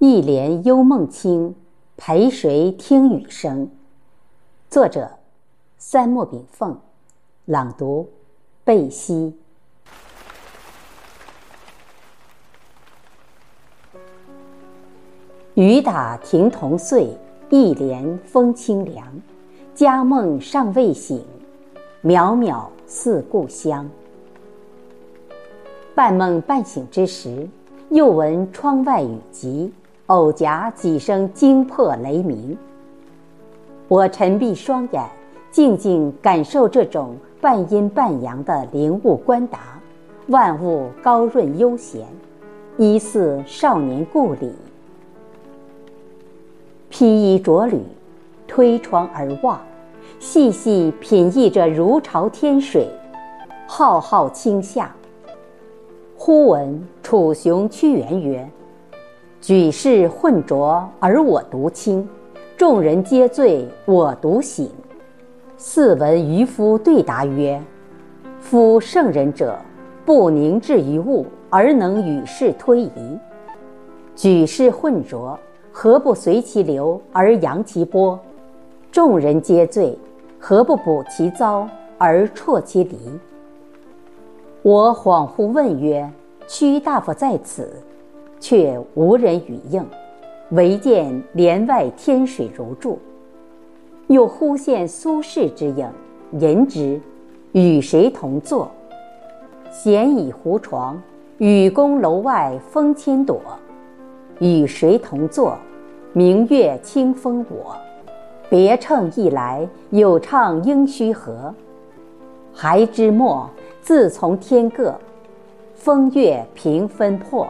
一帘幽梦清，陪谁听雨声？作者：三墨炳凤，朗读：贝西。雨打亭童碎，一帘风清凉。佳梦尚未醒，渺渺似故乡。半梦半醒之时，又闻窗外雨急。偶夹几声惊破雷鸣，我沉闭双眼，静静感受这种半阴半阳的灵物观达，万物高润悠闲，疑似少年故里。披衣着履，推窗而望，细细品绎着如潮天水，浩浩清夏。忽闻楚雄屈原曰。举世混浊而我独清，众人皆醉我独醒。四闻渔夫对答曰：“夫圣人者，不凝滞于物而能与世推移。举世混浊，何不随其流而扬其波？众人皆醉，何不补其糟而啜其离？”我恍惚问曰：“屈大夫在此？”却无人语应，唯见帘外天水如注。又忽现苏轼之影，吟之：“与谁同坐？闲倚胡床，雨宫楼外风千朵。与谁同坐？明月清风我。别称一来，有唱应须和。还知末，自从天各，风月平分破。”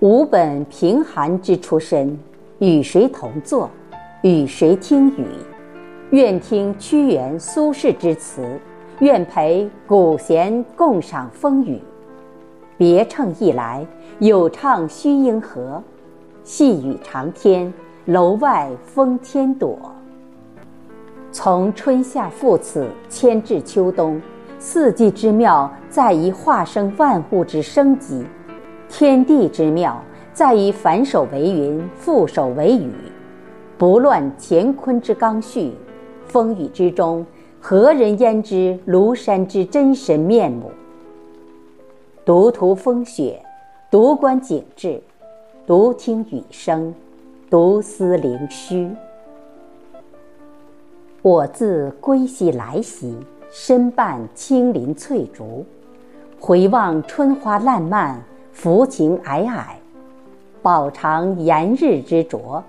吾本贫寒之出身，与谁同坐？与谁听雨？愿听屈原、苏轼之词，愿陪古贤共赏风雨。别称一来，有唱须应和。细雨长天，楼外风千朵。从春夏复此，迁至秋冬，四季之妙在于化生万物之生机。天地之妙，在于反手为云，覆手为雨，不乱乾坤之刚序。风雨之中，何人焉知庐山之真神面目？独图风雪，独观景致，独听雨声，独思灵虚。我自归西来兮，身伴青林翠竹，回望春花烂漫。浮情霭霭，饱尝炎日之灼；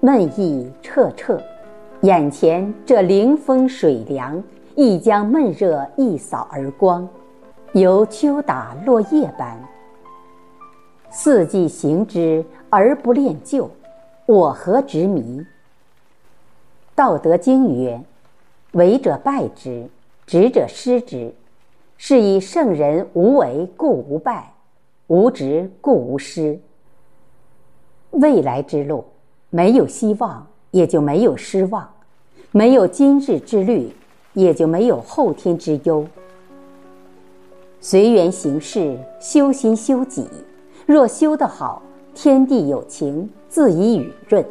闷意彻彻，眼前这凌风水凉，亦将闷热一扫而光，犹秋打落叶般。四季行之而不恋旧，我何执迷？道德经曰：“为者败之，执者失之。”是以圣人无为，故无败。无执故无失。未来之路，没有希望，也就没有失望；没有今日之虑，也就没有后天之忧。随缘行事，修心修己。若修得好，天地有情，自以雨润；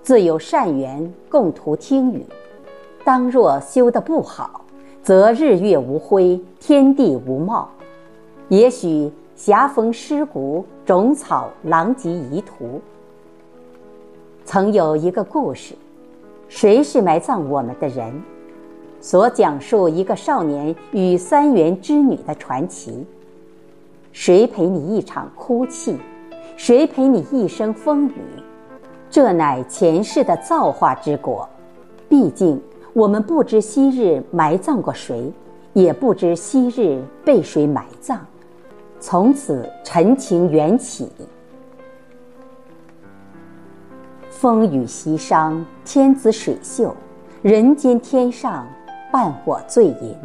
自有善缘，共图听雨。当若修得不好，则日月无辉，天地无貌。也许。狭逢尸骨，种草狼藉遗途。曾有一个故事，谁是埋葬我们的人？所讲述一个少年与三元之女的传奇。谁陪你一场哭泣？谁陪你一生风雨？这乃前世的造化之果。毕竟我们不知昔日埋葬过谁，也不知昔日被谁埋葬。从此陈情缘起，风雨席商，天子水秀，人间天上伴我醉吟。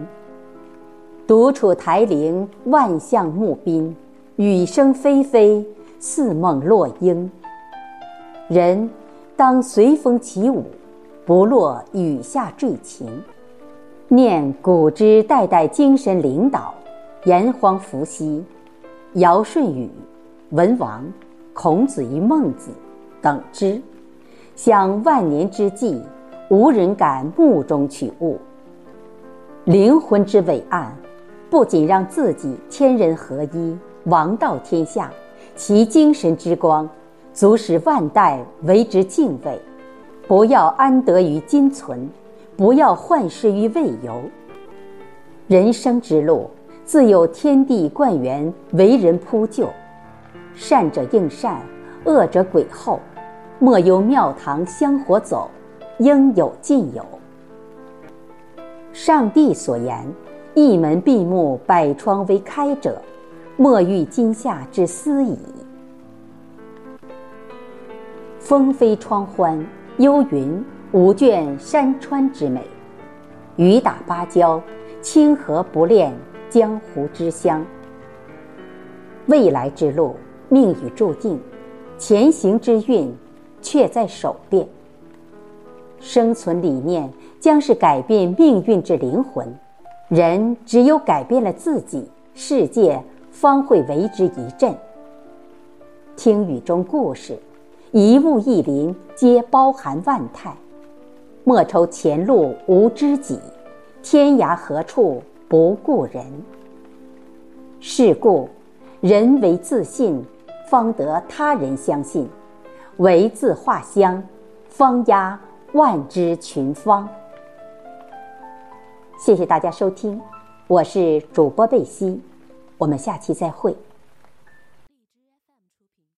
独处台陵，万象木宾，雨声霏霏，似梦落英。人当随风起舞，不落雨下坠情。念古之代代精神领导，炎黄伏羲。尧舜禹，文王，孔子与孟子等之，享万年之际，无人敢目中取物。灵魂之伟岸，不仅让自己天人合一、王道天下，其精神之光，足使万代为之敬畏。不要安得于今存，不要患失于未有。人生之路，自有天地贯源，为人铺就。善者应善，恶者鬼后。莫由庙堂香火走，应有尽有。上帝所言：“一门闭目，百窗为开者，莫遇今夏之思矣。”风飞窗欢，幽云无倦山川之美；雨打芭蕉，清河不恋江湖之乡。未来之路，命已注定；前行之运，却在手变。生存理念将是改变命运之灵魂，人只有改变了自己，世界方会为之一振。听雨中故事，一物一林皆包含万态。莫愁前路无知己，天涯何处不顾人。是故，人为自信，方得他人相信；为自化香，方压。万之群芳。谢谢大家收听，我是主播贝西，我们下期再会。